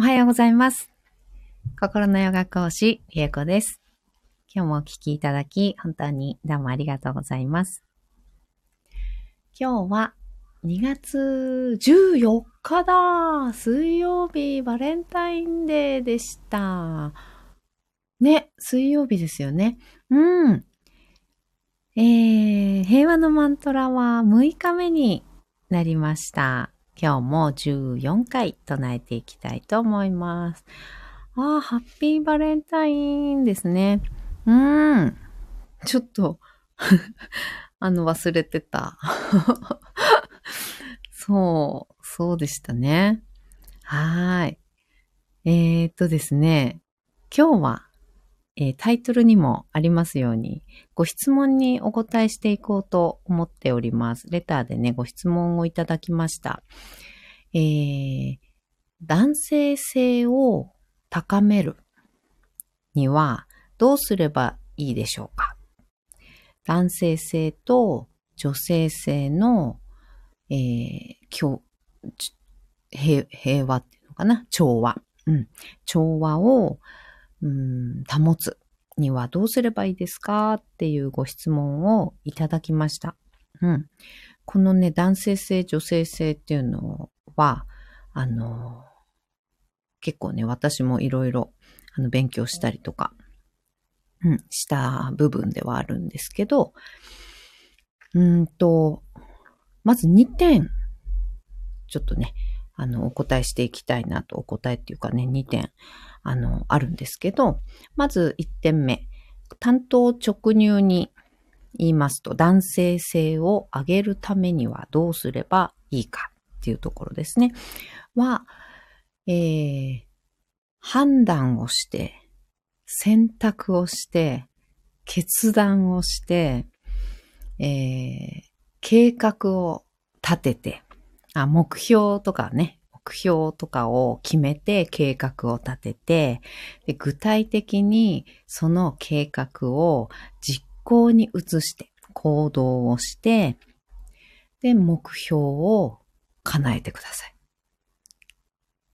おはようございます。心のヨガ講師、りえこです。今日もお聞きいただき、本当にどうもありがとうございます。今日は2月14日だ水曜日、バレンタインデーでした。ね、水曜日ですよね。うん。えー、平和のマントラは6日目になりました。今日も14回唱えていきたいと思います。ああ、ハッピーバレンタインですね。うーん。ちょっと、あの、忘れてた。そう、そうでしたね。はーい。えー、っとですね、今日は、えータイトルにもありますように、ご質問にお答えしていこうと思っております。レターでね、ご質問をいただきました。えー、男性性を高めるにはどうすればいいでしょうか？男性性と女性性の、えー、平和っていうのかな？調和。うん。調和を、保つにはどうすればいいですかっていうご質問をいただきました。うん。このね、男性性、女性性っていうのは、あの、結構ね、私もいろいろ、勉強したりとか、うん、した部分ではあるんですけど、うんと、まず2点、ちょっとね、あの、お答えしていきたいなと、お答えっていうかね、2点、あの、あるんですけど、まず1点目、担当直入に言いますと、男性性を上げるためにはどうすればいいかっていうところですね。は、えー、判断をして、選択をして、決断をして、えー、計画を立てて、あ、目標とかね、標とかを決めて計画を立てて、で具体的にその計画を実行に移して、行動をして、で、目標を叶えてください。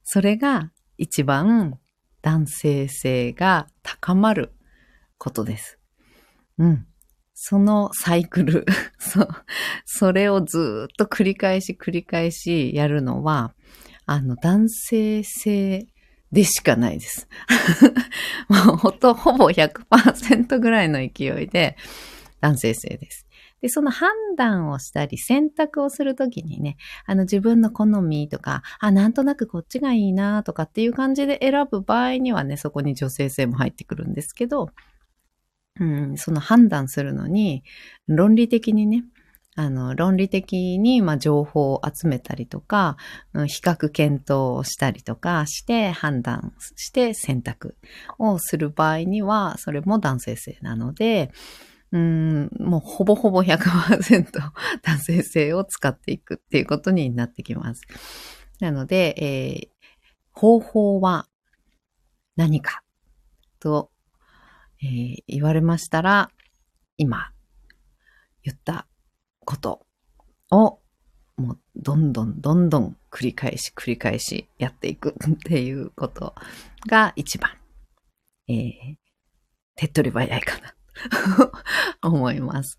それが一番男性性が高まることです。うん。そのサイクル、そ、それをずっと繰り返し繰り返しやるのは、あの、男性性でしかないです。もうほと、ほぼ100%ぐらいの勢いで男性性です。で、その判断をしたり選択をするときにね、あの自分の好みとか、あ、なんとなくこっちがいいなとかっていう感じで選ぶ場合にはね、そこに女性性も入ってくるんですけど、うん、その判断するのに、論理的にね、あの、論理的に、まあ、情報を集めたりとか、比較検討をしたりとかして、判断して選択をする場合には、それも男性性なので、うん、もうほぼほぼ100% 男性性を使っていくっていうことになってきます。なので、えー方法は何かと、えー言われましたら、今言ったことをもうどんどんどんどん繰り返し繰り返しやっていく っていうことが一番、えー手っ取り早いかな 思います。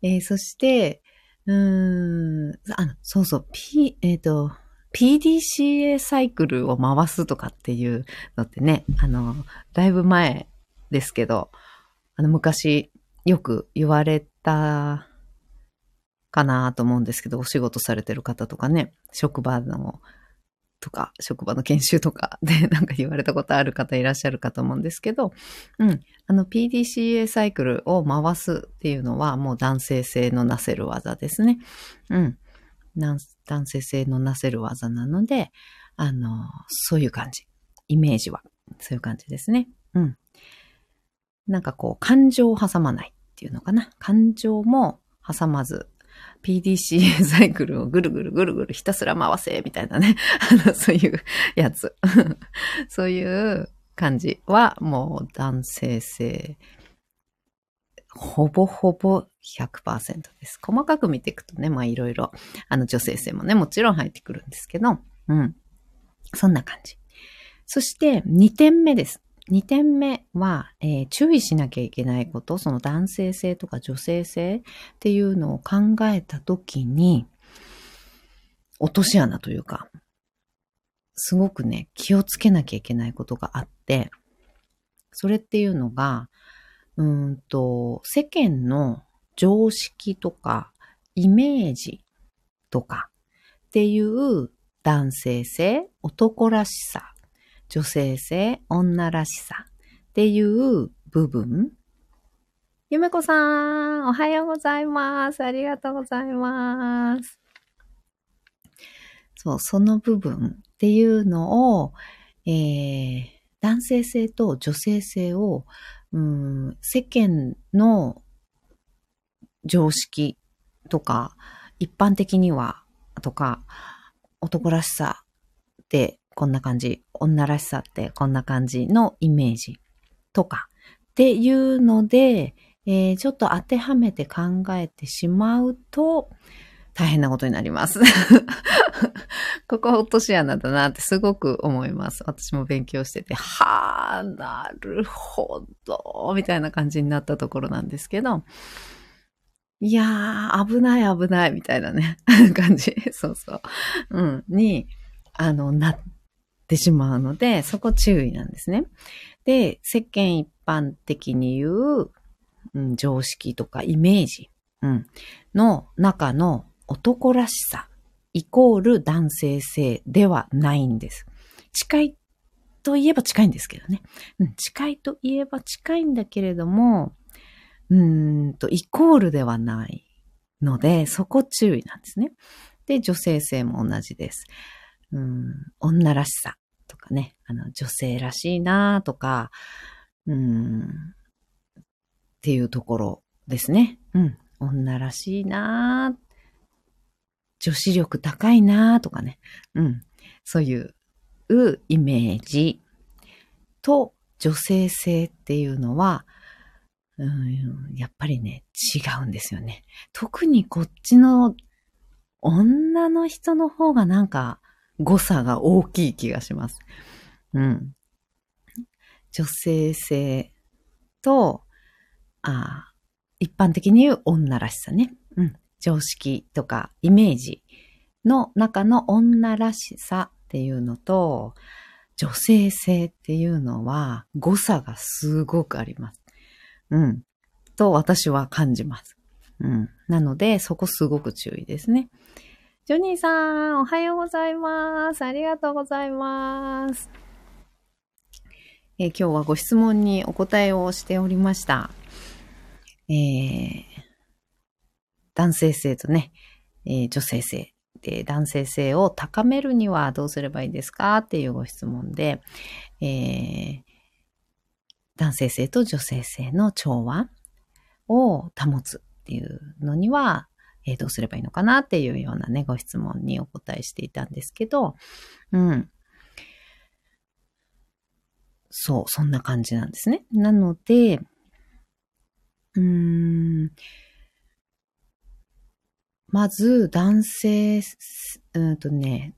えーそして、うーん、あの、そうそう、P、えっ、と、PDCA サイクルを回すとかっていうのってね、あの、だいぶ前ですけど、あの、昔よく言われたかなと思うんですけど、お仕事されてる方とかね、職場の、とか、職場の研修とかでなんか言われたことある方いらっしゃるかと思うんですけど、うん。あの PDCA サイクルを回すっていうのはもう男性性のなせる技ですね。うん。男性性のなせる技なので、あの、そういう感じ。イメージは。そういう感じですね。うん。なんかこう、感情を挟まないっていうのかな。感情も挟まず、PDCA サイクルをぐるぐるぐるぐるひたすら回せ、みたいなね。あの、そういうやつ。そういう感じはもう男性性、ほぼほぼ100%です。細かく見ていくとね、まあいろいろ、あの女性性もね、もちろん入ってくるんですけど、うん。そんな感じ。そして2点目です。2点目は、えー、注意しなきゃいけないこと、その男性性とか女性性っていうのを考えたときに、落とし穴というか、すごくね、気をつけなきゃいけないことがあって、それっていうのが、うんと、世間の常識とか、イメージとかっていう男性性、男らしさ、女性性、女らしさっていう部分。ゆめこさん、おはようございます。ありがとうございます。そう、その部分っていうのを、えー、男性性と女性性を、うん、世間の常識とか、一般的には、とか、男らしさってこんな感じ、女らしさってこんな感じのイメージとかっていうので、えー、ちょっと当てはめて考えてしまうと、大変なことになります。ここは落とし穴だなってすごく思います。私も勉強してて、はあ、なるほど、みたいな感じになったところなんですけど、いやー、危ない危ない、みたいなね、感じ。そうそう。うん、に、あの、なってしまうので、そこ注意なんですね。で、世間一般的に言う、うん、常識とかイメージ、うん、の中の男らしさイコール男性性ではないんです。近いといえば近いんですけどね。うん、近いといえば近いんだけれども、うんと、イコールではないので、そこ注意なんですね。で、女性性も同じです。うん、女らしさとかね、あの、女性らしいなとか、うん、っていうところですね。うん、女らしいな女子力高いなとかね。うん。そういうイメージと女性性っていうのは、うん、やっぱりね、違うんですよね。特にこっちの女の人の方がなんか誤差が大きい気がします。うん。女性性と、あ一般的に言う女らしさね。うん。常識とかイメージの中の女らしさっていうのと、女性性っていうのは誤差がすごくあります。うん。と私は感じます。うん。なので、そこすごく注意ですね。ジョニーさん、おはようございます。ありがとうございます。えー、今日はご質問にお答えをしておりました。えー、男性性とね、えー、女性性で、男性性を高めるにはどうすればいいですかっていうご質問で、えー、男性性と女性性の調和を保つっていうのには、えー、どうすればいいのかなっていうようなね、ご質問にお答えしていたんですけど、うん。そう、そんな感じなんですね。なので、うーん、まず、男性、うんとね、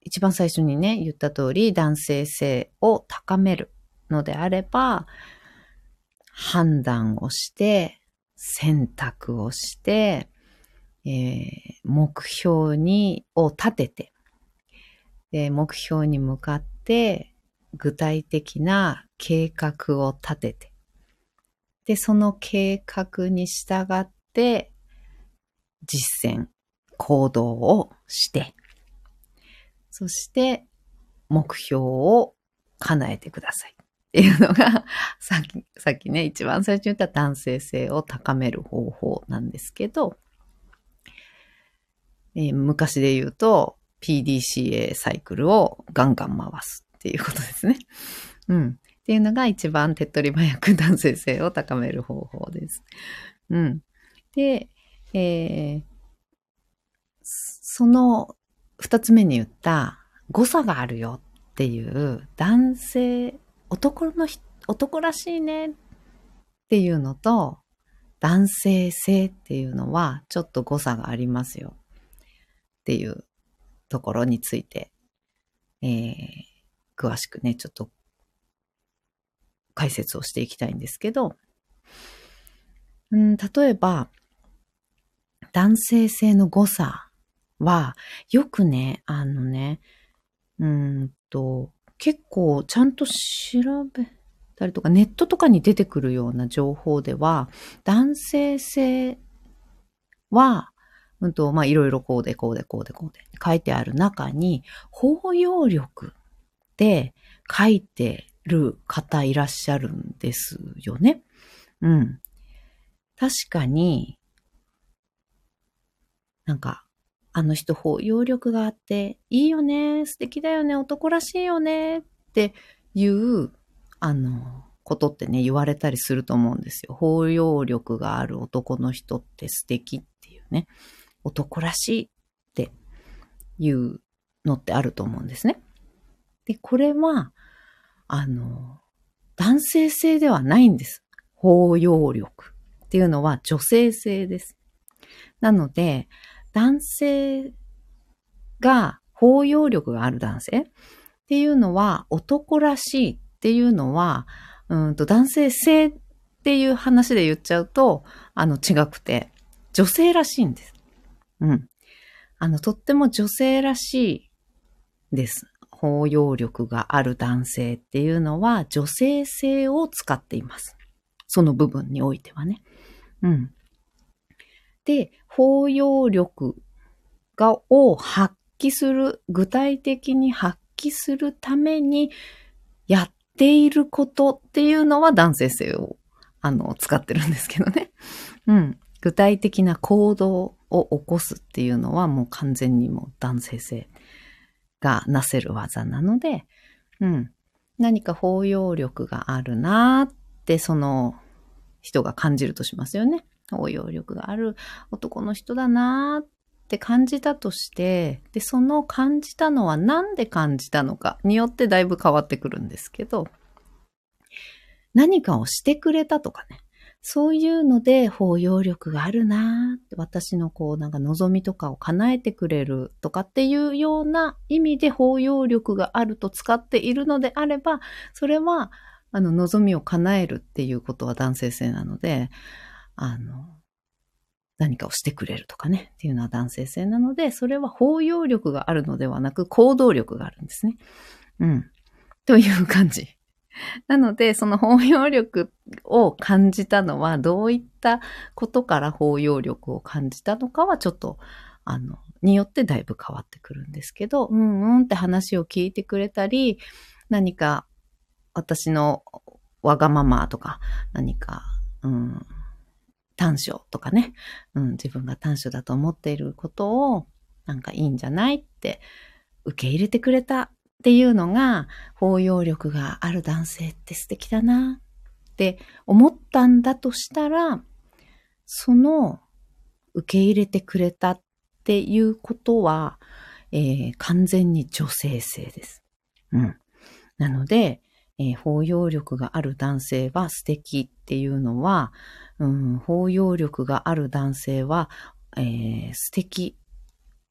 一番最初にね、言った通り、男性性を高めるのであれば、判断をして、選択をして、えー、目標に、を立てて、で、目標に向かって、具体的な計画を立てて、で、その計画に従って、実践、行動をして、そして目標を叶えてください。っていうのが、さっき、さっきね、一番最初に言った男性性を高める方法なんですけど、えー、昔で言うと、PDCA サイクルをガンガン回すっていうことですね。うん。っていうのが一番手っ取り早く男性性を高める方法です。うん。で、えー、その二つ目に言った誤差があるよっていう男性、男の男らしいね。っていうのと男性性っていうのはちょっと誤差がありますよ。っていうところについてえー、詳しくね、ちょっと解説をしていきたいんですけど、うん、例えば、男性性の誤差は、よくね、あのね、うんと、結構ちゃんと調べたりとか、ネットとかに出てくるような情報では、男性性は、うんと、ま、いろいろこうでこうでこうでこうで書いてある中に、包容力で書いてる方いらっしゃるんですよね。うん。確かに、なんか、あの人包容力があって、いいよね、素敵だよね、男らしいよね、っていう、あの、ことってね、言われたりすると思うんですよ。包容力がある男の人って素敵っていうね。男らしいっていうのってあると思うんですね。で、これは、あの、男性性ではないんです。包容力っていうのは女性性です。なので、男性が包容力がある男性っていうのは男らしいっていうのは、うんと男性性っていう話で言っちゃうと、あの違くて、女性らしいんです。うん。あの、とっても女性らしいです。包容力がある男性っていうのは女性性を使っています。その部分においてはね。うん。で、包容力が、を発揮する、具体的に発揮するためにやっていることっていうのは男性性を、あの、使ってるんですけどね。うん。具体的な行動を起こすっていうのはもう完全にもう男性性がなせる技なので、うん。何か包容力があるなってその人が感じるとしますよね。包容力がある男の人だなーって感じたとして、で、その感じたのは何で感じたのかによってだいぶ変わってくるんですけど、何かをしてくれたとかね。そういうので包容力があるなって、私のこうなんか望みとかを叶えてくれるとかっていうような意味で包容力があると使っているのであれば、それはあの望みを叶えるっていうことは男性性なので、あの、何かをしてくれるとかね、っていうのは男性性なので、それは包容力があるのではなく行動力があるんですね。うん。という感じ。なので、その包容力を感じたのは、どういったことから包容力を感じたのかは、ちょっと、あの、によってだいぶ変わってくるんですけど、うんうんって話を聞いてくれたり、何か私のわがままとか、何か、うん、短所とかね、うん、自分が短所だと思っていることを、なんかいいんじゃないって受け入れてくれたっていうのが、包容力がある男性って素敵だなって思ったんだとしたら、その受け入れてくれたっていうことは、えー、完全に女性性です。うん。なので、えー、包容力がある男性は素敵っていうのは、うん、包容力がある男性は、えー、素敵。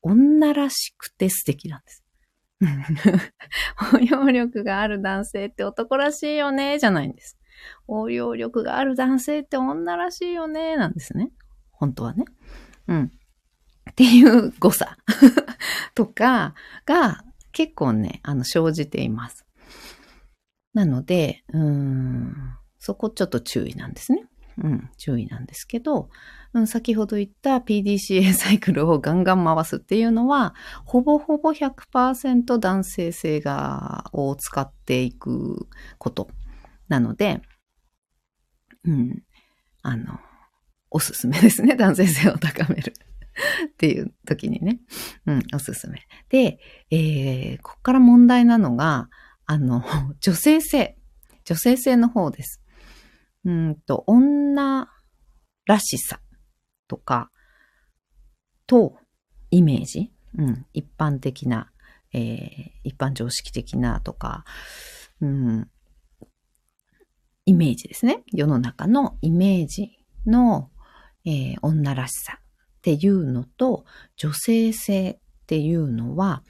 女らしくて素敵なんです。包容力がある男性って男らしいよね、じゃないんです。包容力がある男性って女らしいよね、なんですね。本当はね。うん。っていう誤差 とかが結構ね、あの、生じています。なので、うん、そこちょっと注意なんですね。うん、注意なんですけど、うん、先ほど言った PDCA サイクルをガンガン回すっていうのは、ほぼほぼ100%男性性が、を使っていくことなので、うん、あの、おすすめですね。男性性を高めるっていう時にね。うん、おすすめ。で、えー、ここから問題なのが、あの、女性性。女性性の方です。うんと、女らしさとか、と、イメージ、うん、一般的な、えー、一般常識的なとか、うん、イメージですね。世の中のイメージの、えー、女らしさっていうのと、女性性っていうのは、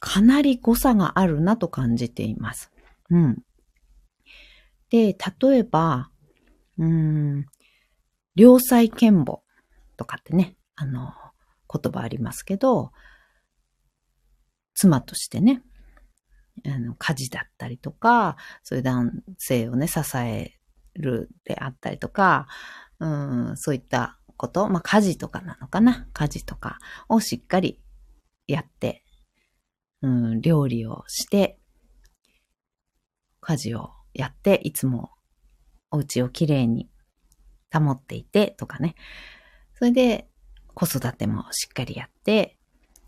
かなり誤差があるなと感じています。うん。で、例えば、うん、良妻賢母とかってね、あの、言葉ありますけど、妻としてね、あの、家事だったりとか、そういう男性をね、支えるであったりとか、うん、そういったこと、まあ、家事とかなのかな家事とかをしっかりやって、うん、料理をして、家事をやって、いつもお家をきれいに保っていてとかね。それで子育てもしっかりやって、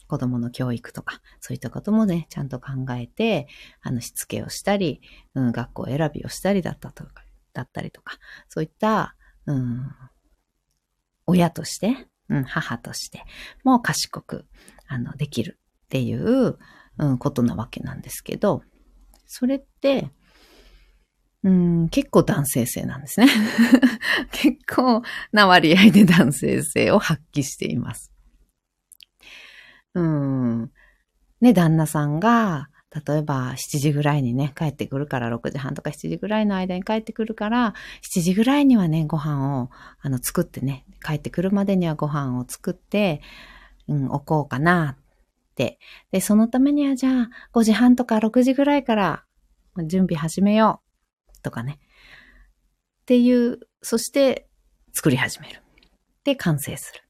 子供の教育とか、そういったこともね、ちゃんと考えて、あの、しつけをしたり、うん、学校選びをしたりだったとか、だったりとか、そういった、うん、親として、うん、母としても賢く、あの、できるっていう、うん、ことなわけなんですけど、それって、うん、結構男性性なんですね。結構な割合で男性性を発揮しています。うん。ね、旦那さんが、例えば7時ぐらいにね、帰ってくるから、6時半とか7時ぐらいの間に帰ってくるから、7時ぐらいにはね、ご飯を、あの、作ってね、帰ってくるまでにはご飯を作って、うん、置こうかな。で、そのためにはじゃあ、5時半とか6時ぐらいから準備始めよう。とかね。っていう、そして作り始める。で、完成する。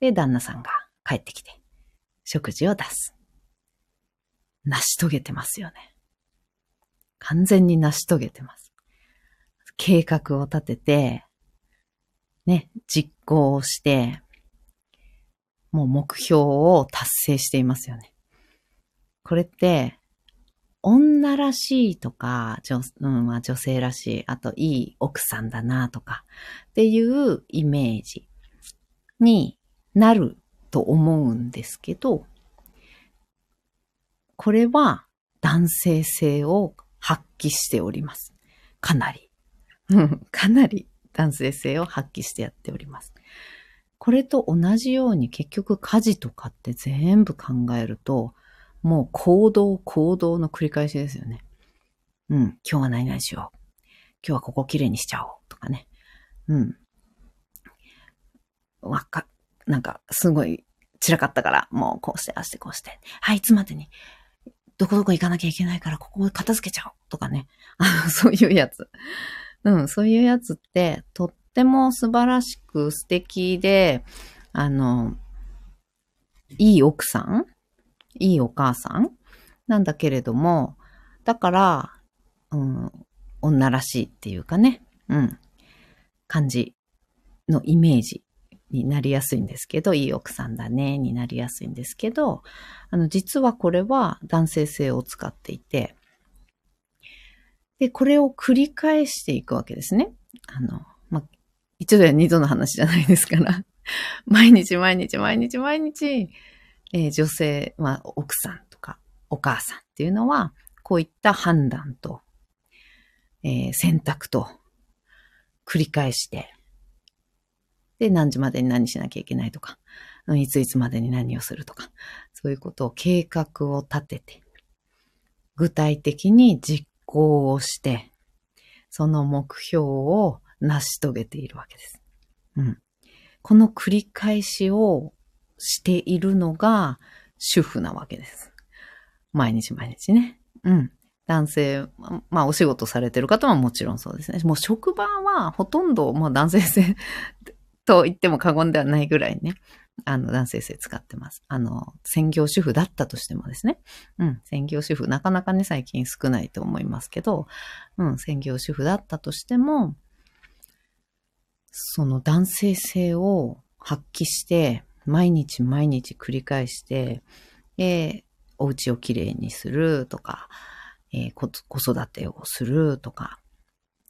で、旦那さんが帰ってきて、食事を出す。成し遂げてますよね。完全に成し遂げてます。計画を立てて、ね、実行をして、もう目標を達成していますよね。これって、女らしいとか、女,、うんまあ、女性らしい、あといい奥さんだなとかっていうイメージになると思うんですけど、これは男性性を発揮しております。かなり。かなり男性性を発揮してやっております。これと同じように結局家事とかって全部考えると、もう行動、行動の繰り返しですよね。うん、今日は何々しよう。今日はここきれいにしちゃおう。とかね。うん。わか、なんか、すごい散らかったから、もうこうして、あしてこうして。はい、いつまでにどこどこ行かなきゃいけないから、ここを片付けちゃおうとかね。あの、そういうやつ。うん、そういうやつって、とっても素晴らしく素敵で、あの、いい奥さんいいお母さんなんだけれども、だから、うん、女らしいっていうかね、うん、感じのイメージになりやすいんですけど、いい奥さんだね、になりやすいんですけど、あの、実はこれは男性性を使っていて、で、これを繰り返していくわけですね。あの、まあ、一度や二度の話じゃないですから、毎日毎日毎日毎日、えー、女性、まあ、奥さんとかお母さんっていうのは、こういった判断と、えー、選択と繰り返して、で、何時までに何しなきゃいけないとか、いついつまでに何をするとか、そういうことを計画を立てて、具体的に実行をして、その目標を成し遂げているわけです。うん。この繰り返しをしているのが主婦なわけです。毎日毎日ね。うん。男性、まあお仕事されてる方はもちろんそうですね。もう職場はほとんどもう男性性 と言っても過言ではないぐらいね、あの、男性性使ってます。あの、専業主婦だったとしてもですね。うん、専業主婦、なかなかね、最近少ないと思いますけど、うん、専業主婦だったとしても、その男性性を発揮して、毎日毎日繰り返して、で、お家をきれいにするとか、えー、子育てをするとか、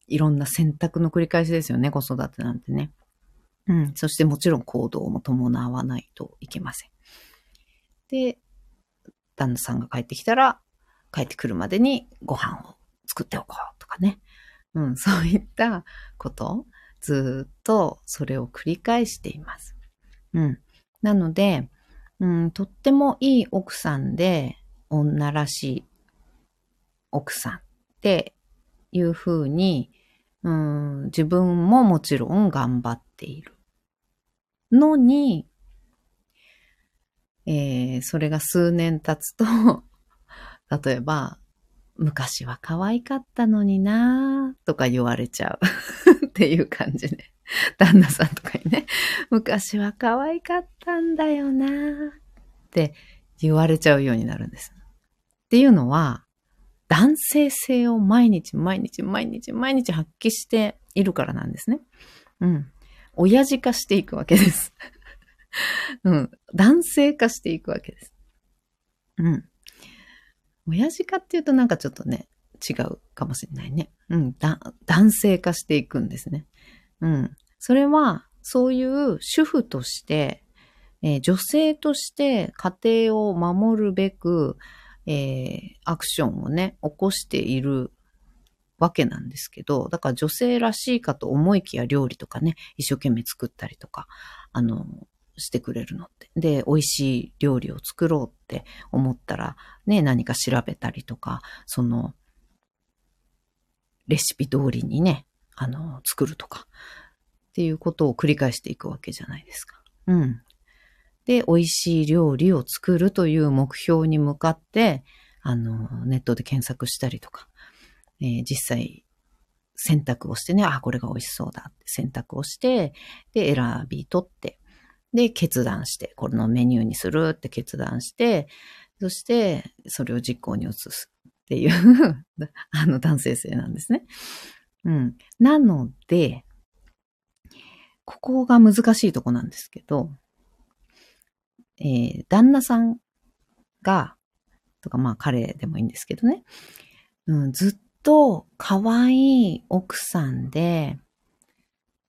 いろんな選択の繰り返しですよね、子育てなんてね。うん。そしてもちろん行動も伴わないといけません。で、旦那さんが帰ってきたら、帰ってくるまでにご飯を作っておこうとかね。うん、そういったこと、ずっとそれを繰り返しています。うん。なので、うん、とってもいい奥さんで、女らしい奥さんっていうふうに、うん、自分ももちろん頑張っている。のに、えー、それが数年経つと 例えば、昔は可愛かったのになとか言われちゃう っていう感じで、旦那さんとかにね、昔は可愛かったんだよなって言われちゃうようになるんです。っていうのは、男性性を毎日毎日毎日毎日発揮しているからなんですね。うん。親父化していくわけです。うん。男性化していくわけです。うん。親父化っていうとなんかちょっとね、違うかもしれないね。うん。男性化していくんですね。うん。それは、そういう主婦として、えー、女性として家庭を守るべく、えー、アクションをね、起こしているわけなんですけど、だから女性らしいかと思いきや料理とかね、一生懸命作ったりとか、あの、してくれるのって。で、美味しい料理を作ろうって思ったら、ね、何か調べたりとか、その、レシピ通りにね、あの、作るとか、っていうことを繰り返していくわけじゃないですか。うん。で、美味しい料理を作るという目標に向かって、あの、ネットで検索したりとか、えー、実際、選択をしてね、あ、これが美味しそうだって選択をして、で、選び取って、で、決断して、このメニューにするって決断して、そして、それを実行に移すっていう あの、男性性なんですね。うん。なので、ここが難しいとこなんですけど、えー、旦那さんが、とかまあ彼でもいいんですけどね、うん、ずっと可愛い奥さんで、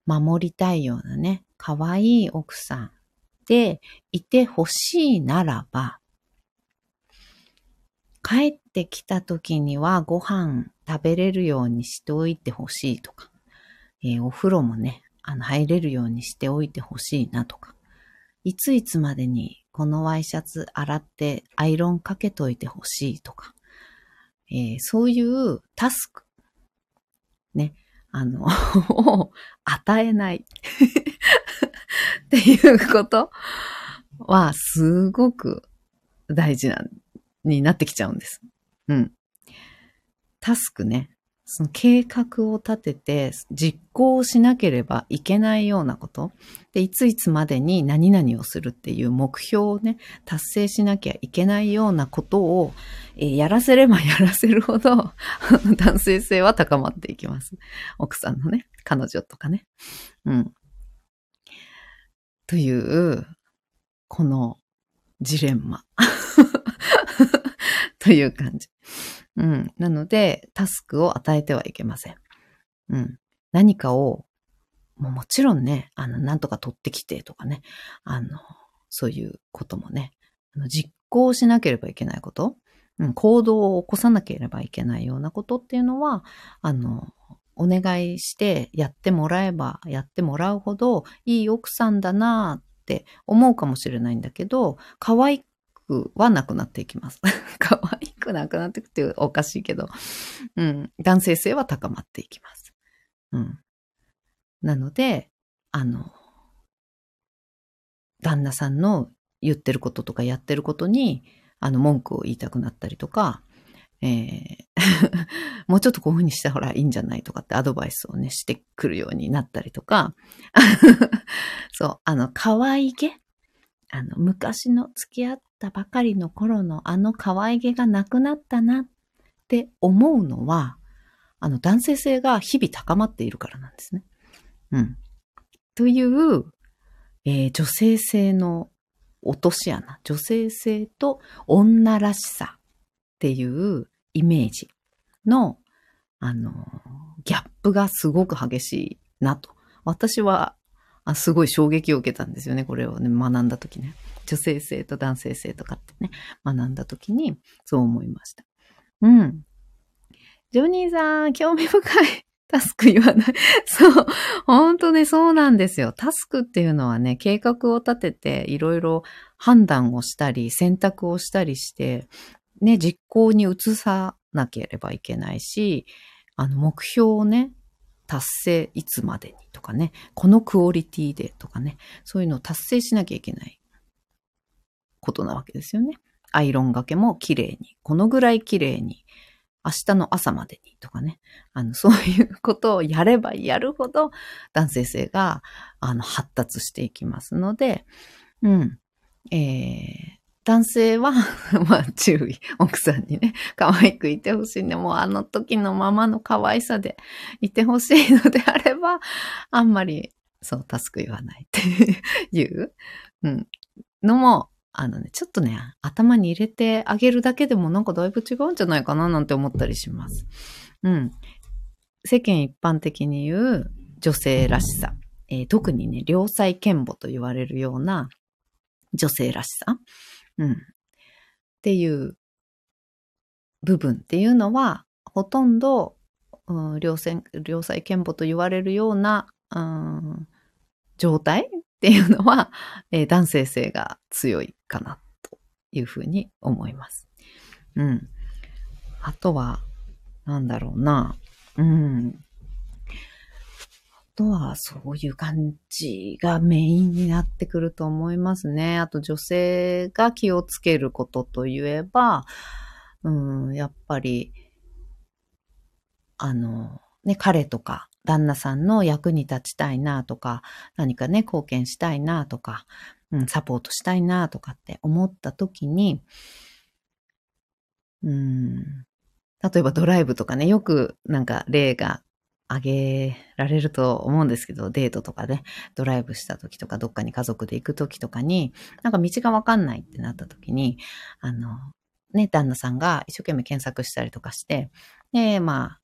守りたいようなね、可愛い奥さんでいてほしいならば、帰ってきた時にはご飯食べれるようにしておいてほしいとか、えー、お風呂もね、あの、入れるようにしておいてほしいなとか、いついつまでにこのワイシャツ洗ってアイロンかけといてほしいとか、えー、そういうタスク、ね、あの、を 与えないっていうことはすごく大事なん、になってきちゃうんです。うん。タスクね。その計画を立てて実行しなければいけないようなこと。で、いついつまでに何々をするっていう目標をね、達成しなきゃいけないようなことを、えー、やらせれば やらせるほど 男性性は高まっていきます。奥さんのね、彼女とかね。うん。という、このジレンマ という感じ。うん。なので、タスクを与えてはいけません。うん。何かを、ももちろんね、あの、なんとか取ってきてとかね、あの、そういうこともね、あの実行しなければいけないこと、うん、行動を起こさなければいけないようなことっていうのは、あの、お願いしてやってもらえばやってもらうほどいい奥さんだなって思うかもしれないんだけど、可愛くはなくなっていきます。可愛くなくなっていくっていうおかしいけど、うん、男性性は高まっていきます。うん。なので、あの、旦那さんの言ってることとかやってることに、あの、文句を言いたくなったりとか、えー、もうちょっとこういうふうにしたらいいんじゃないとかってアドバイスをね、してくるようになったりとか、そう、あの、可愛げあの、昔の付き合ったばかりの頃のあの可愛げがなくなったなって思うのは、あの、男性性が日々高まっているからなんですね。うん。という、えー、女性性の落とし穴、女性性と女らしさっていうイメージの、あの、ギャップがすごく激しいなと。私は、あすごい衝撃を受けたんですよね。これをね、学んだ時ね。女性性と男性性とかってね、学んだ時に、そう思いました。うん。ジョニーさん、興味深い。タスク言わない。そう。本当ね、そうなんですよ。タスクっていうのはね、計画を立てて、いろいろ判断をしたり、選択をしたりして、ね、実行に移さなければいけないし、あの、目標をね、達成いつまでにとかね、このクオリティでとかね、そういうのを達成しなきゃいけないことなわけですよね。アイロンがけも綺麗に、このぐらい綺麗に、明日の朝までにとかね、あの、そういうことをやればやるほど男性性が、あの、発達していきますので、うん、えー、男性は まあ注意。奥さんにね、可愛くいてほしいね。もうあの時のままの可愛さでいてほしいのであれば、あんまり、そう、助く言わないっていう、うん、のも、あのね、ちょっとね、頭に入れてあげるだけでもなんかだいぶ違うんじゃないかななんて思ったりします。うん。世間一般的に言う女性らしさ。えー、特にね、良妻賢母と言われるような女性らしさ。うん。っていう部分っていうのは、ほとんど、うん、良妻良妻賢母と言われるような、うん、状態っていうのは、えー、男性性が強いかなというふうに思います。うん。あとは、なんだろうな。うん。とはそういう感じがメインになってくると思いますね。あと女性が気をつけることといえば、うん、やっぱり、あの、ね、彼とか旦那さんの役に立ちたいなとか、何かね、貢献したいなとか、うん、サポートしたいなとかって思った時に、うん、例えばドライブとかね、よくなんか例があげられると思うんですけど、デートとかで、ね、ドライブした時とか、どっかに家族で行く時とかに、なんか道がわかんないってなった時に、あの、ね、旦那さんが一生懸命検索したりとかして、で、まあ、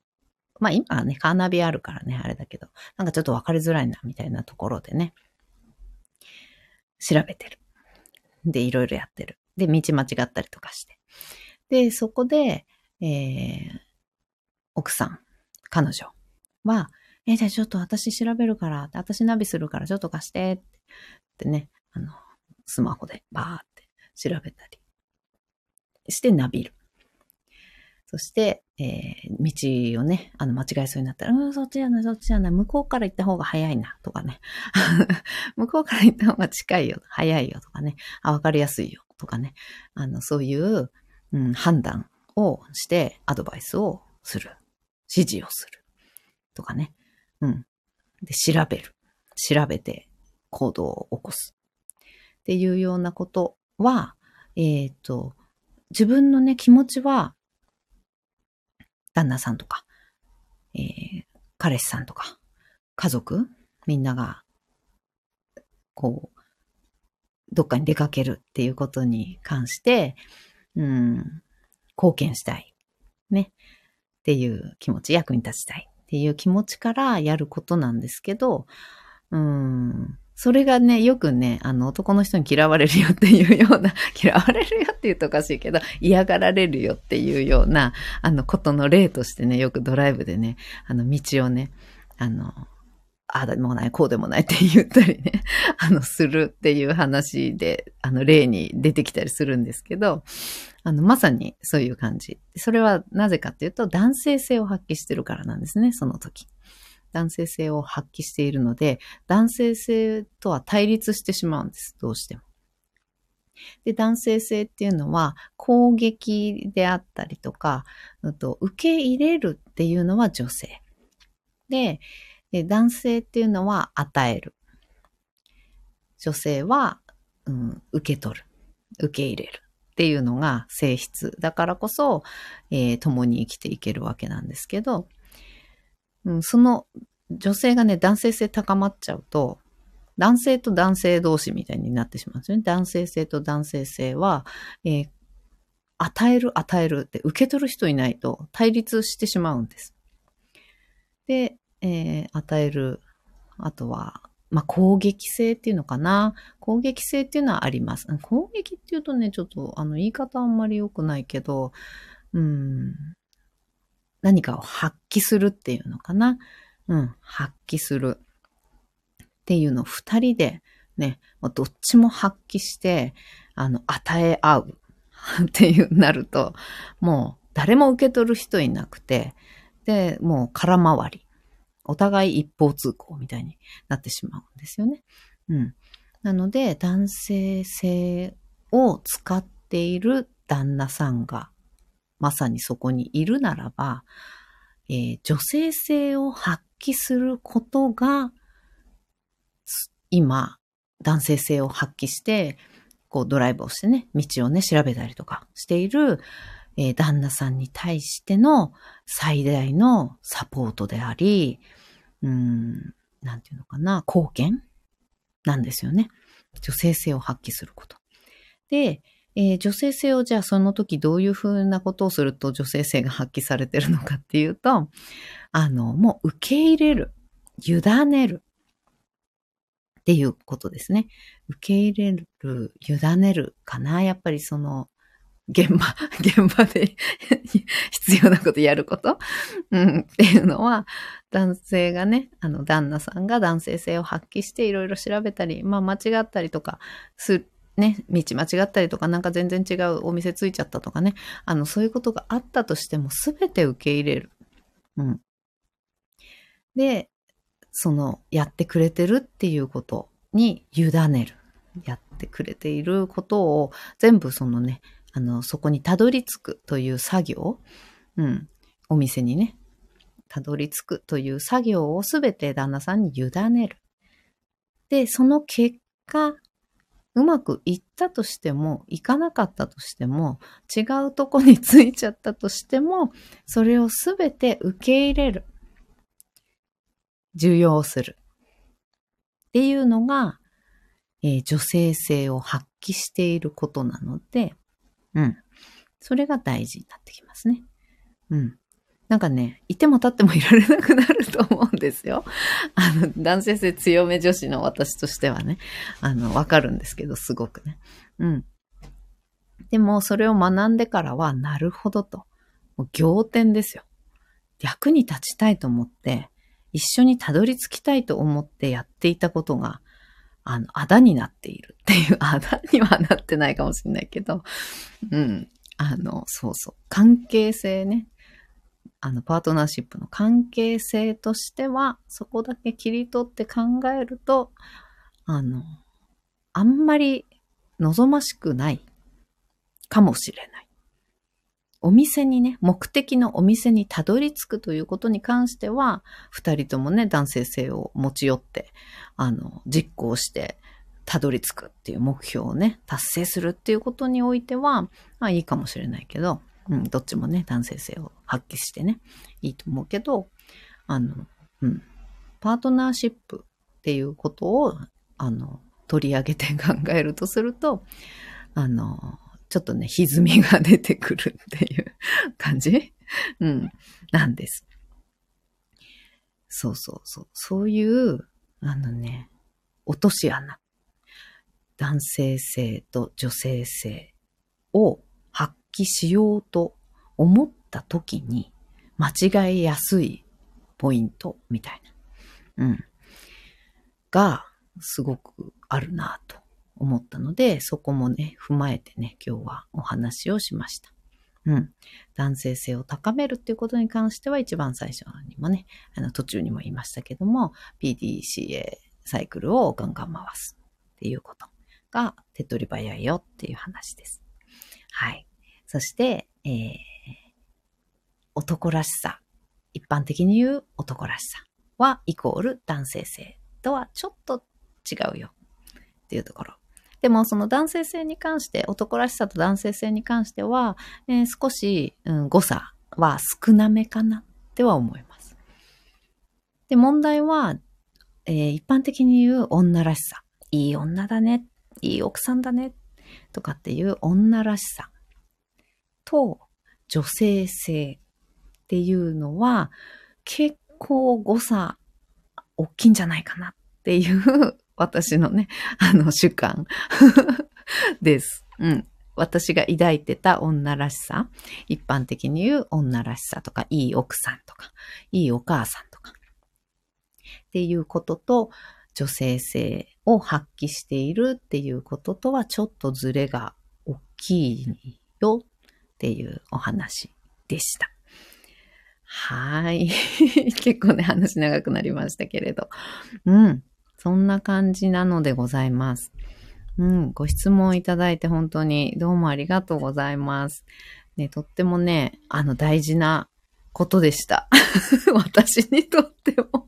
まあ今はね、カーナビあるからね、あれだけど、なんかちょっとわかりづらいな、みたいなところでね、調べてる。で、いろいろやってる。で、道間違ったりとかして。で、そこで、えー、奥さん、彼女は、え、じゃあちょっと私調べるから、私ナビするからちょっと貸してってね、あの、スマホでバーって調べたりしてナビる。そして、えー、道をね、あの、間違えそうになったら、うん、そっちじゃな、そっちじゃな、向こうから行った方が早いな、とかね。向こうから行った方が近いよ、早いよ、とかね。あ、わかりやすいよ、とかね。あの、そういう、うん、判断をして、アドバイスをする。指示をする。とかね。うん。で、調べる。調べて行動を起こす。っていうようなことは、えっ、ー、と、自分のね、気持ちは、旦那さんとか、えー、彼氏さんとか、家族、みんなが、こう、どっかに出かけるっていうことに関して、うん、貢献したい。ね。っていう気持ち、役に立ちたい。っていう気持ちからやることなんですけど、うん、それがね、よくね、あの、男の人に嫌われるよっていうような、嫌われるよって言うとおかしいけど、嫌がられるよっていうような、あの、ことの例としてね、よくドライブでね、あの、道をね、あの、ああでもない、こうでもないって言ったりね、あの、するっていう話で、あの、例に出てきたりするんですけど、あの、まさにそういう感じ。それはなぜかっていうと、男性性を発揮してるからなんですね、その時。男性性を発揮しているので、男性性とは対立してしまうんです、どうしても。で、男性性っていうのは攻撃であったりとか、と受け入れるっていうのは女性。で、で男性っていうのは与える。女性は、うん、受け取る。受け入れる。っていうのが性質だからこそ、えー、共に生きていけるわけなんですけど、うん、その女性がね、男性性高まっちゃうと、男性と男性同士みたいになってしまうんですよね。男性性と男性性は、えー、与える与えるって受け取る人いないと対立してしまうんです。で、えー、与える、あとは、まあ、攻撃性っていうのかな。攻撃性っていうのはあります。攻撃っていうとね、ちょっと、あの、言い方あんまり良くないけど、うん、何かを発揮するっていうのかな。うん、発揮するっていうのを二人でね、どっちも発揮して、あの、与え合う。っていうなると、もう誰も受け取る人いなくて、で、もう空回り。お互い一方通行みたいになってしまうんですよね。うん。なので、男性性を使っている旦那さんが、まさにそこにいるならば、えー、女性性を発揮することが、今、男性性を発揮して、こうドライブをしてね、道をね、調べたりとかしている、えー、旦那さんに対しての最大のサポートであり、うん、なんていうのかな、貢献なんですよね。女性性を発揮すること。で、えー、女性性をじゃあその時どういうふうなことをすると女性性が発揮されてるのかっていうと、あの、もう受け入れる、委ねるっていうことですね。受け入れる、委ねるかな。やっぱりその、現場、現場で必要なことやること、うん、っていうのは、男性がね、あの、旦那さんが男性性を発揮していろいろ調べたり、まあ間違ったりとかすね、道間違ったりとか、なんか全然違うお店ついちゃったとかね、あの、そういうことがあったとしても、すべて受け入れる。うん。で、その、やってくれてるっていうことに委ねる。やってくれていることを全部そのね、あの、そこにたどり着くという作業、うん、お店にね、たどり着くという作業をすべて旦那さんに委ねる。で、その結果、うまくいったとしても、いかなかったとしても、違うとこについちゃったとしても、それをすべて受け入れる。受容する。っていうのが、えー、女性性を発揮していることなので、うん。それが大事になってきますね。うん。なんかね、いても立ってもいられなくなると思うんですよ。あの、男性性強め女子の私としてはね、あの、わかるんですけど、すごくね。うん。でも、それを学んでからは、なるほどと。もう仰天ですよ。役に立ちたいと思って、一緒にたどり着きたいと思ってやっていたことが、あの、あだになっているっていう、あだにはなってないかもしれないけど、うん。あの、そうそう。関係性ね。あの、パートナーシップの関係性としては、そこだけ切り取って考えると、あの、あんまり望ましくないかもしれない。お店にね、目的のお店にたどり着くということに関しては、二人ともね、男性性を持ち寄って、あの、実行して、たどり着くっていう目標をね、達成するっていうことにおいては、まあいいかもしれないけど、うん、どっちもね、男性性を発揮してね、いいと思うけど、あの、うん、パートナーシップっていうことを、あの、取り上げて考えるとすると、あの、ちょっとね、歪みが出てくるっていう感じ？うん、なんです。そうそうそう。そういう、あのね、落とし穴。男性性と女性性を発揮しようと思った時に間違いやすいポイントみたいな。うん。が、すごくあるなと思ったので、そこもね、踏まえてね、今日はお話をしました。うん。男性性を高めるっていうことに関しては一番最初にもね、あの途中にも言いましたけども、PDCA サイクルをガンガン回すっていうことが手っ取り早いよっていう話です。はい。そして、えー、男らしさ。一般的に言う男らしさはイコール男性性とはちょっと違うよっていうところ。でもその男性性に関して、男らしさと男性性に関しては、えー、少し、うん、誤差は少なめかなっては思います。で、問題は、えー、一般的に言う女らしさ。いい女だね。いい奥さんだね。とかっていう女らしさ。と女性性っていうのは結構誤差大きいんじゃないかなっていう私のね、あの主観 です。うん。私が抱いてた女らしさ、一般的に言う女らしさとか、いい奥さんとか、いいお母さんとか、っていうことと、女性性を発揮しているっていうこととはちょっとズレが大きいよっていうお話でした。はい。結構ね、話長くなりましたけれど。うん。そんな感じなのでございます。うん。ご質問いただいて本当にどうもありがとうございます。ね、とってもね、あの大事なことでした。私にとっても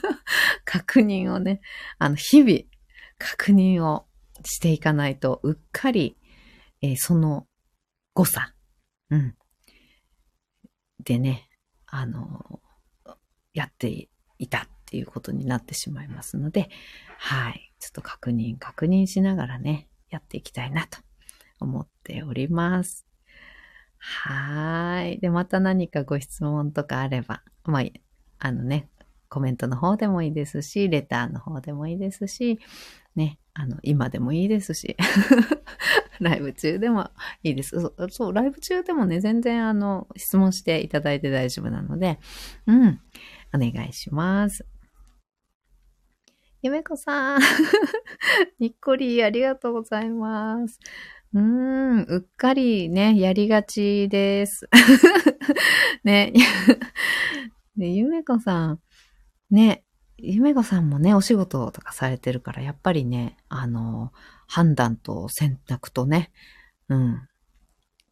確認をね、あの、日々確認をしていかないと、うっかり、えー、その誤差、うん。でね、あの、やっていたていうことになってしまいますので、はい。ちょっと確認、確認しながらね、やっていきたいなと思っております。はい。で、また何かご質問とかあれば、まあ、あのね、コメントの方でもいいですし、レターの方でもいいですし、ね、あの、今でもいいですし、ライブ中でもいいです。そう、ライブ中でもね、全然あの、質問していただいて大丈夫なので、うん、お願いします。ゆめこさん、にっこりありがとうございます。うーん、うっかりね、やりがちです。ね。で、ゆめこさん、ね、ゆめこさんもね、お仕事とかされてるから、やっぱりね、あの、判断と選択とね、うん、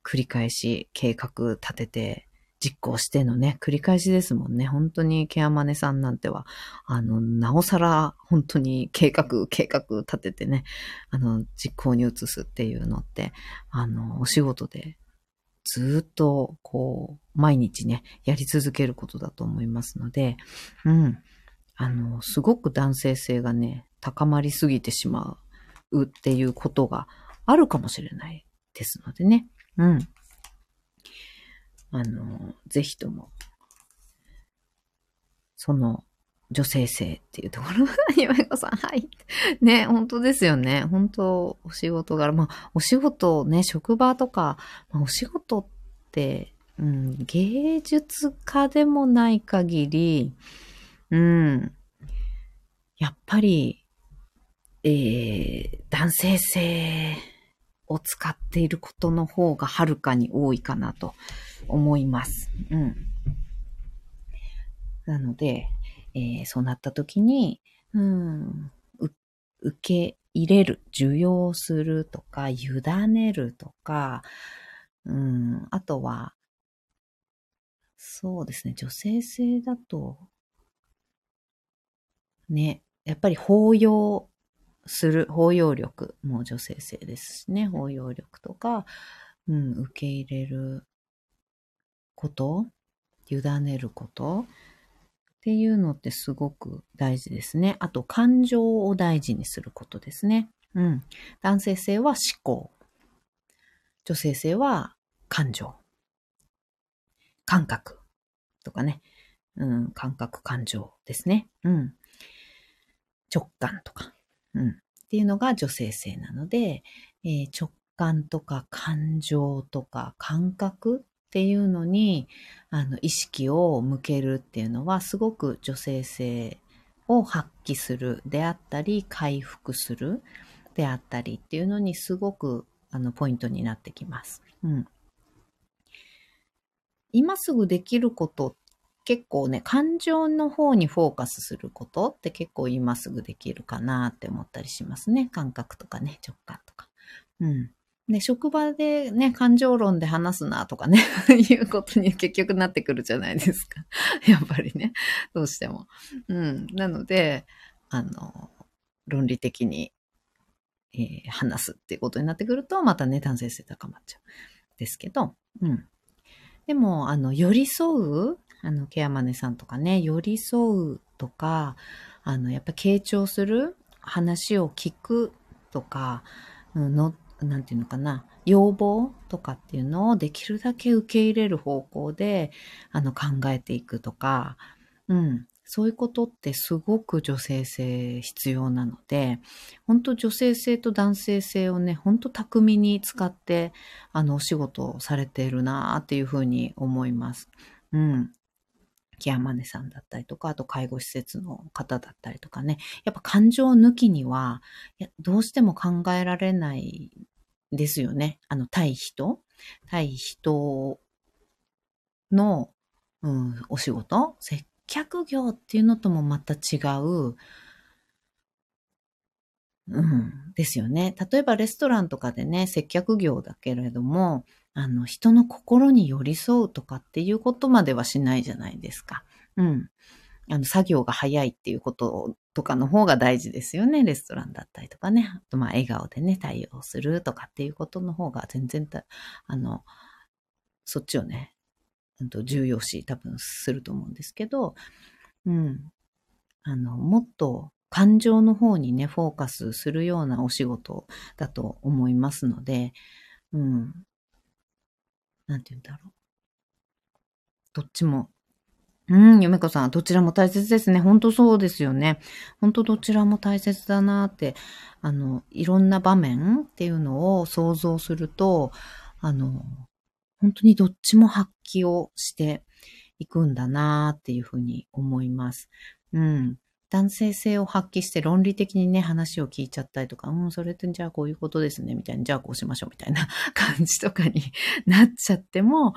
繰り返し計画立てて、実行してのね、繰り返しですもんね。本当にケアマネさんなんては、あの、なおさら本当に計画、計画立ててね、あの、実行に移すっていうのって、あの、お仕事でずっと、こう、毎日ね、やり続けることだと思いますので、うん。あの、すごく男性性がね、高まりすぎてしまうっていうことがあるかもしれないですのでね。うん。あの、ぜひとも、その、女性性っていうところ、ゆめこさん、はい。ね、本当ですよね。本当、お仕事柄、まあ、お仕事ね、職場とか、まあ、お仕事って、うん、芸術家でもない限り、うん、やっぱり、えー、男性性を使っていることの方がはるかに多いかなと思います。うん。なので、えー、そうなった時に、うん、受け入れる、受容するとか、委ねるとか、うん、あとは、そうですね、女性性だと、ね、やっぱり包容する、包容力も女性性ですしね、包容力とか、うん、受け入れること、委ねること、っていうのってすごく大事ですね。あと、感情を大事にすることですね。うん。男性性は思考。女性性は感情。感覚。とかね。うん。感覚、感情ですね。うん。直感とか。うん。っていうのが女性性なので、えー、直感とか感情とか感覚っていうのに、あの、意識を向けるっていうのは、すごく女性性を発揮するであったり、回復するであったりっていうのにすごく、あの、ポイントになってきます。うん。今すぐできること結構ね、感情の方にフォーカスすることって結構今すぐできるかなって思ったりしますね。感覚とかね、直感とか。うん。ね、職場でね、感情論で話すなとかね、いうことに結局なってくるじゃないですか。やっぱりね、どうしても。うん。なので、あの、論理的に、えー、話すっていうことになってくると、またね、男性性高まっちゃう。ですけど、うん。でも、あの、寄り添う、あの、ケアマネさんとかね、寄り添うとか、あの、やっぱ傾聴する、話を聞くとか、のなんていうのかな、要望とかっていうのをできるだけ受け入れる方向で、あの、考えていくとか、うん。そういうことってすごく女性性必要なので、本当女性性と男性性をね、本当巧みに使って、あの、お仕事をされているなっていうふうに思います。うん。ケアマネさんだったりとか、あと介護施設の方だったりとかね、やっぱ感情抜きには、どうしても考えられないですよね。あの、対人？対人の、うん、お仕事？接客業っていうのともまた違う、うん、ですよね。例えばレストランとかでね、接客業だけれども、あの、人の心に寄り添うとかっていうことまではしないじゃないですか。うん。あの、作業が早いっていうこととかの方が大事ですよね。レストランだったりとかね。あと、まあ、笑顔でね、対応するとかっていうことの方が全然あの、そっちをね、重要視多分すると思うんですけど、うん。あの、もっと感情の方にね、フォーカスするようなお仕事だと思いますので、うん。なんて言うんだろう。どっちも。うん、ゆめこさん、どちらも大切ですね。本当そうですよね。本当どちらも大切だなって、あの、いろんな場面っていうのを想像すると、あの、本当にどっちも発揮をしていくんだなっていうふうに思います。うん。男性性を発揮して論理的にね、話を聞いちゃったりとか、うん、それってじゃあこういうことですね、みたいに、じゃあこうしましょう、みたいな 感じとかになっちゃっても、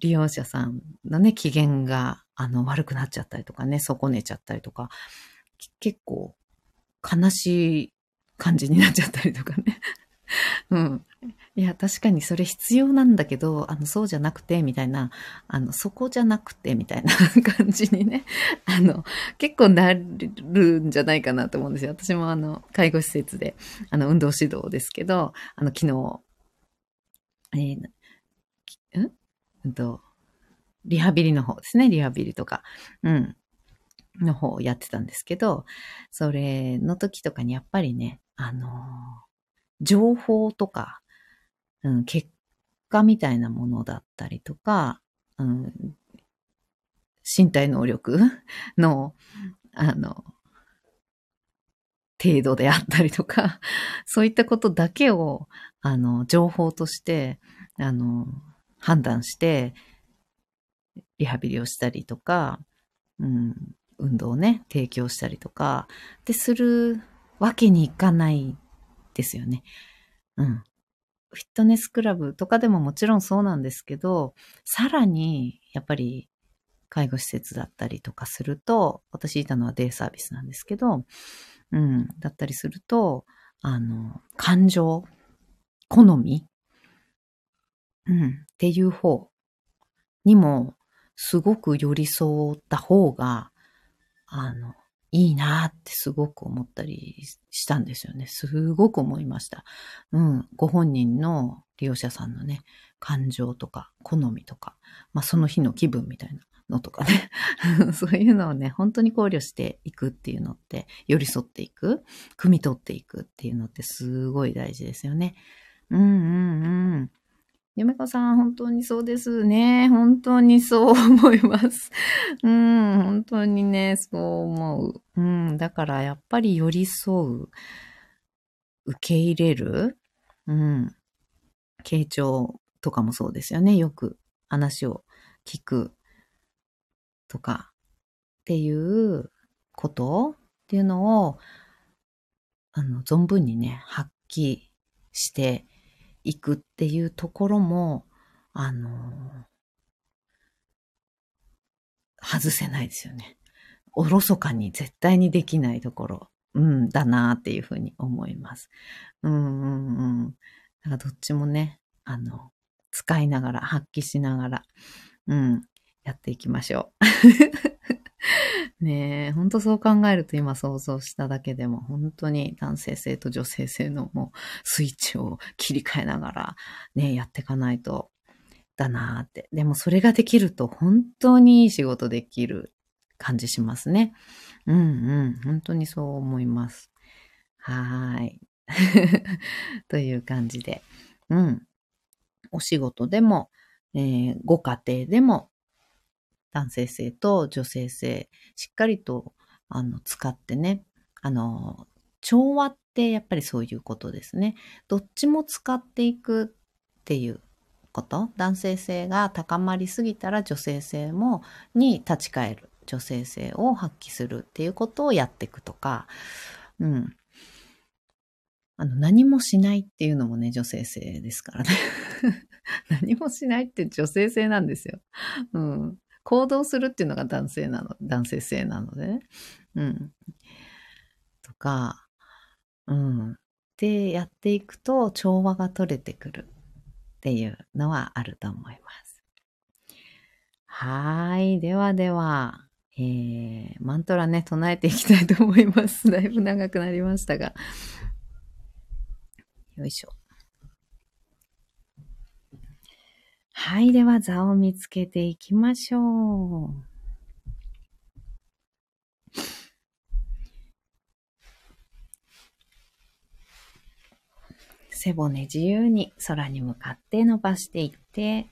利用者さんのね、機嫌が、あの、悪くなっちゃったりとかね、損ねちゃったりとか、結構、悲しい感じになっちゃったりとかね。うん。いや、確かにそれ必要なんだけど、あの、そうじゃなくて、みたいな、あの、そこじゃなくて、みたいな 感じにね、あの、結構なるんじゃないかなと思うんですよ。私もあの、介護施設で、あの、運動指導ですけど、あの、昨日、えー、ん？うんと、リハビリの方ですね、リハビリとか、うん、の方をやってたんですけど、それの時とかにやっぱりね、あの情報とか、うん、結果みたいなものだったりとか、うん、身体能力 の、あの、程度であったりとか、そういったことだけを、あの、情報として、あの、判断して、リハビリをしたりとか、うん、運動をね、提供したりとか、ってするわけにいかないですよね。うん。フィットネスクラブとかでももちろんそうなんですけど、さらに、やっぱり、介護施設だったりとかすると、私いたのはデイサービスなんですけど、うん、だったりすると、あの、感情、好み、うん、っていう方にも、すごく寄り添った方が、あの、いいなってすごく思ったりしたんですよね。すごく思いました。うん。ご本人の利用者さんのね、感情とか、好みとか、まあその日の気分みたいなのとかね。そういうのをね、本当に考慮していくっていうのって、寄り添っていく、汲み取っていくっていうのってすごい大事ですよね。うんうんうん。ゆめこさん、本当にそうですね。本当にそう思います。うん、本当にね、そう思う。うん、だからやっぱり寄り添う、受け入れる、うん、傾聴とかもそうですよね。よく話を聞くとかっていうことっていうのを、あの、存分にね、発揮していくっていうところも、あの外せないですよね。おろそかに絶対にできないところ、うん、だなっていうふうに思います。うんうんうん。だからどっちもね、あの、使いながら、発揮しながら、うん、やっていきましょう。ねえ、ほんとそう考えると今想像しただけでも本当に男性性と女性性のもうスイッチを切り替えながらね、やっていかないとだなーって。でもそれができると本当にいい仕事できる感じしますね。うんうん、本当にそう思います。はーい。という感じで。うん。お仕事でも、えー、ご家庭でも男性性と女性性、しっかりと、あの、使ってね、あの、調和ってやっぱりそういうことですね。どっちも使っていくっていうこと。男性性が高まりすぎたら女性性も、に立ち返る。女性性を発揮するっていうことをやっていくとか、うん。あの、何もしないっていうのもね、女性性ですからね。何もしないって女性性なんですよ。うん。行動するっていうのが男性なの、男性性なのでね。うん。とか、うん。で、やっていくと調和が取れてくるっていうのはあると思います。はい。ではでは、えー、マントラね、唱えていきたいと思います。だいぶ長くなりましたが。よいしょ。はい。では、座を見つけていきましょう。背骨自由に空に向かって伸ばしていって、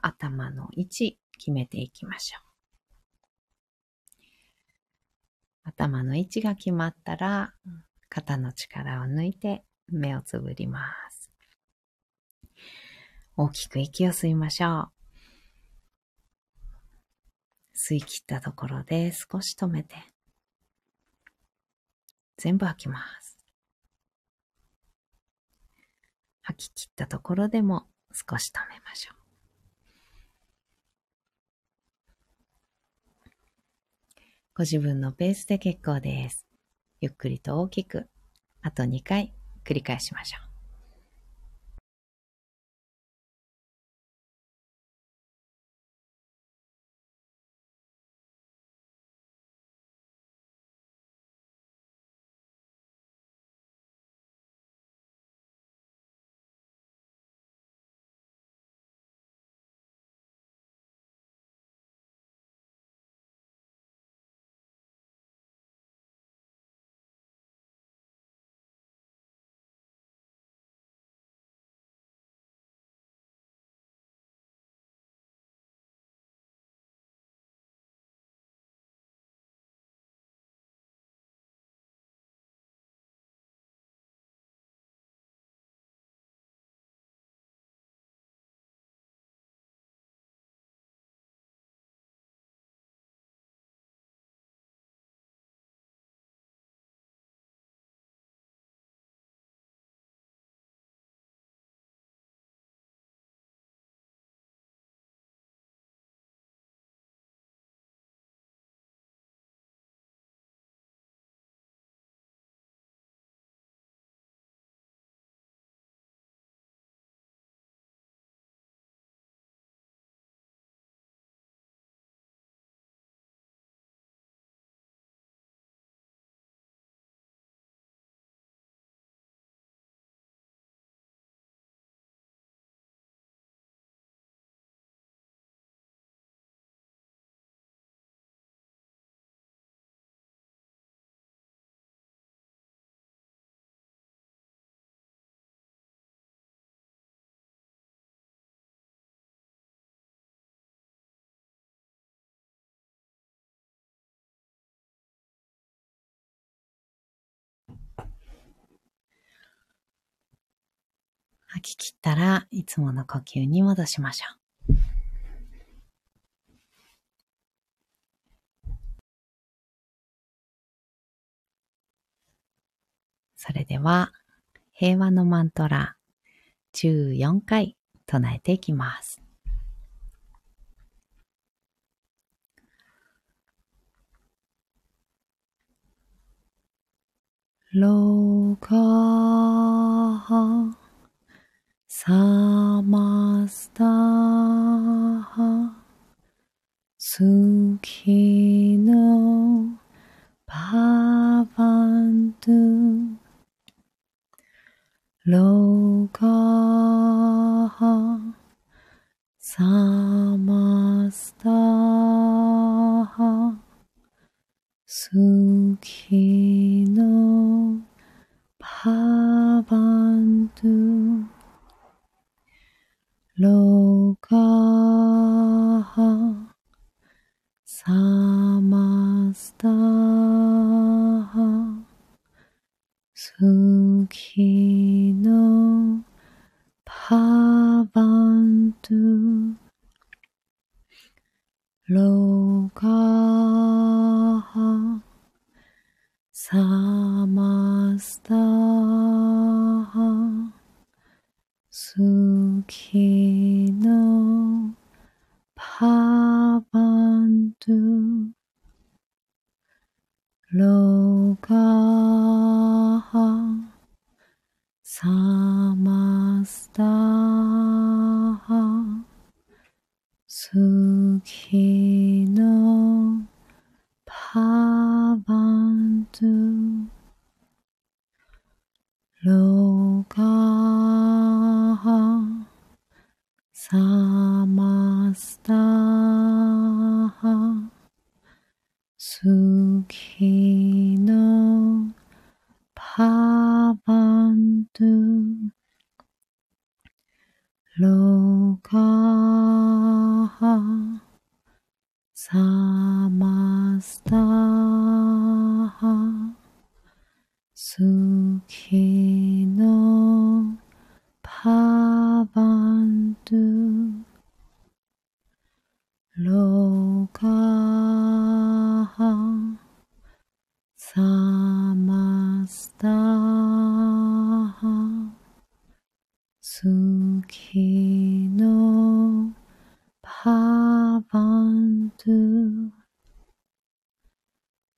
頭の位置決めていきましょう。頭の位置が決まったら、肩の力を抜いて目をつぶります。大きく息を吸いましょう。吸い切ったところで少し止めて、全部吐きます。吐き切ったところでも少し止めましょう。ご自分のペースで結構です。ゆっくりと大きく、あと2回繰り返しましょう。吐き切ったらいつもの呼吸に戻しましょう。それでは、平和のマントラ14回唱えていきます。ローカー Samastaha Sukhino Bhavantu Lokaha Samastaha Sukhino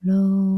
路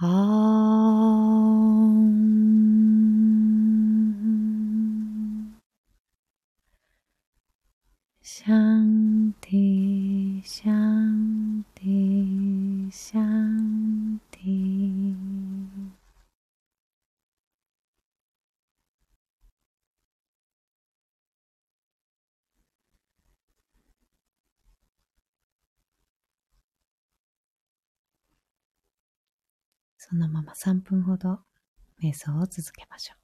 哦そのまま3分ほど瞑想を続けましょう。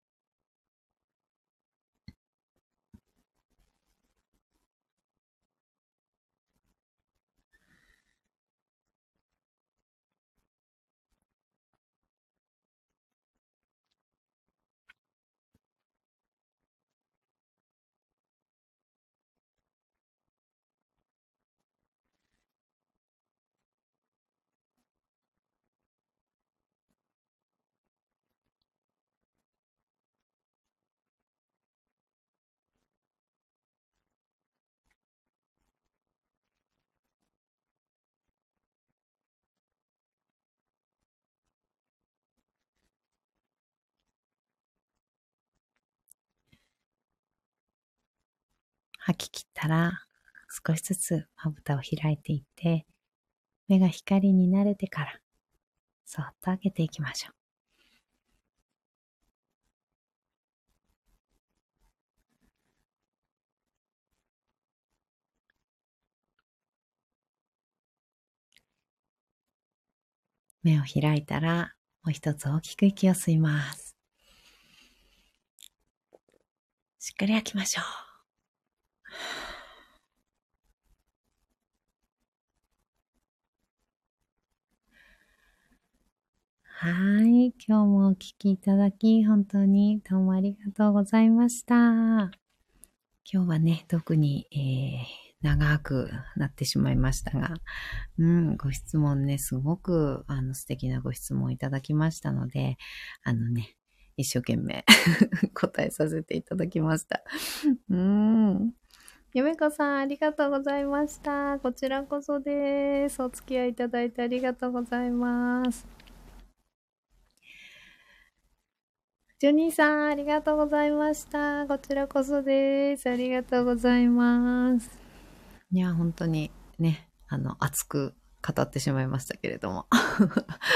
吐き切ったら少しずつまぶたを開いていって、目が光に慣れてから、そっと開けていきましょう。目を開いたら、もう一つ大きく息を吸います。しっかり開きましょう。はい。今日もお聞きいただき、本当にどうもありがとうございました。今日はね、特に、えー、長くなってしまいましたが、うん、ご質問ね、すごく、あの、素敵なご質問いただきましたので、あのね、一生懸命 答えさせていただきました。うん。ゆめこさん、ありがとうございました。こちらこそです。お付き合いいただいてありがとうございます。ジョニーさん、ありがとうございました。こちらこそです。ありがとうございます。いや、本当にね、あの、熱く語ってしまいましたけれども。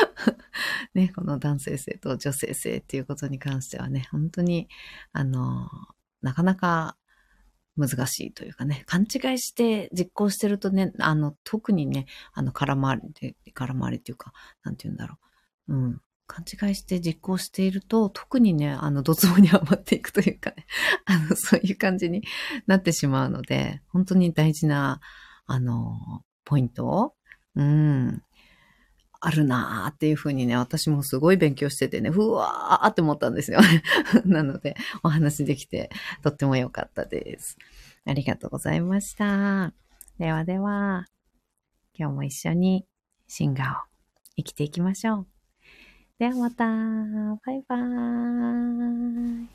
ね、この男性性と女性性っていうことに関してはね、本当に、あの、なかなか難しいというかね、勘違いして実行してるとね、あの、特にね、あの、空回りで、空回りっていうか、なんて言うんだろう。うん。勘違いして実行していると、特にね、あの、ドツボにはまっていくというかね、あの、そういう感じになってしまうので、本当に大事な、あの、ポイントを、うん、あるなーっていうふうにね、私もすごい勉強しててね、ふわーって思ったんですよ。なので、お話できて、とっても良かったです。ありがとうございました。ではでは、今日も一緒にシンガーを生きていきましょう。ではまた。バイバーイ。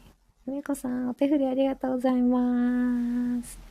ふみこさん、お手振りありがとうございます。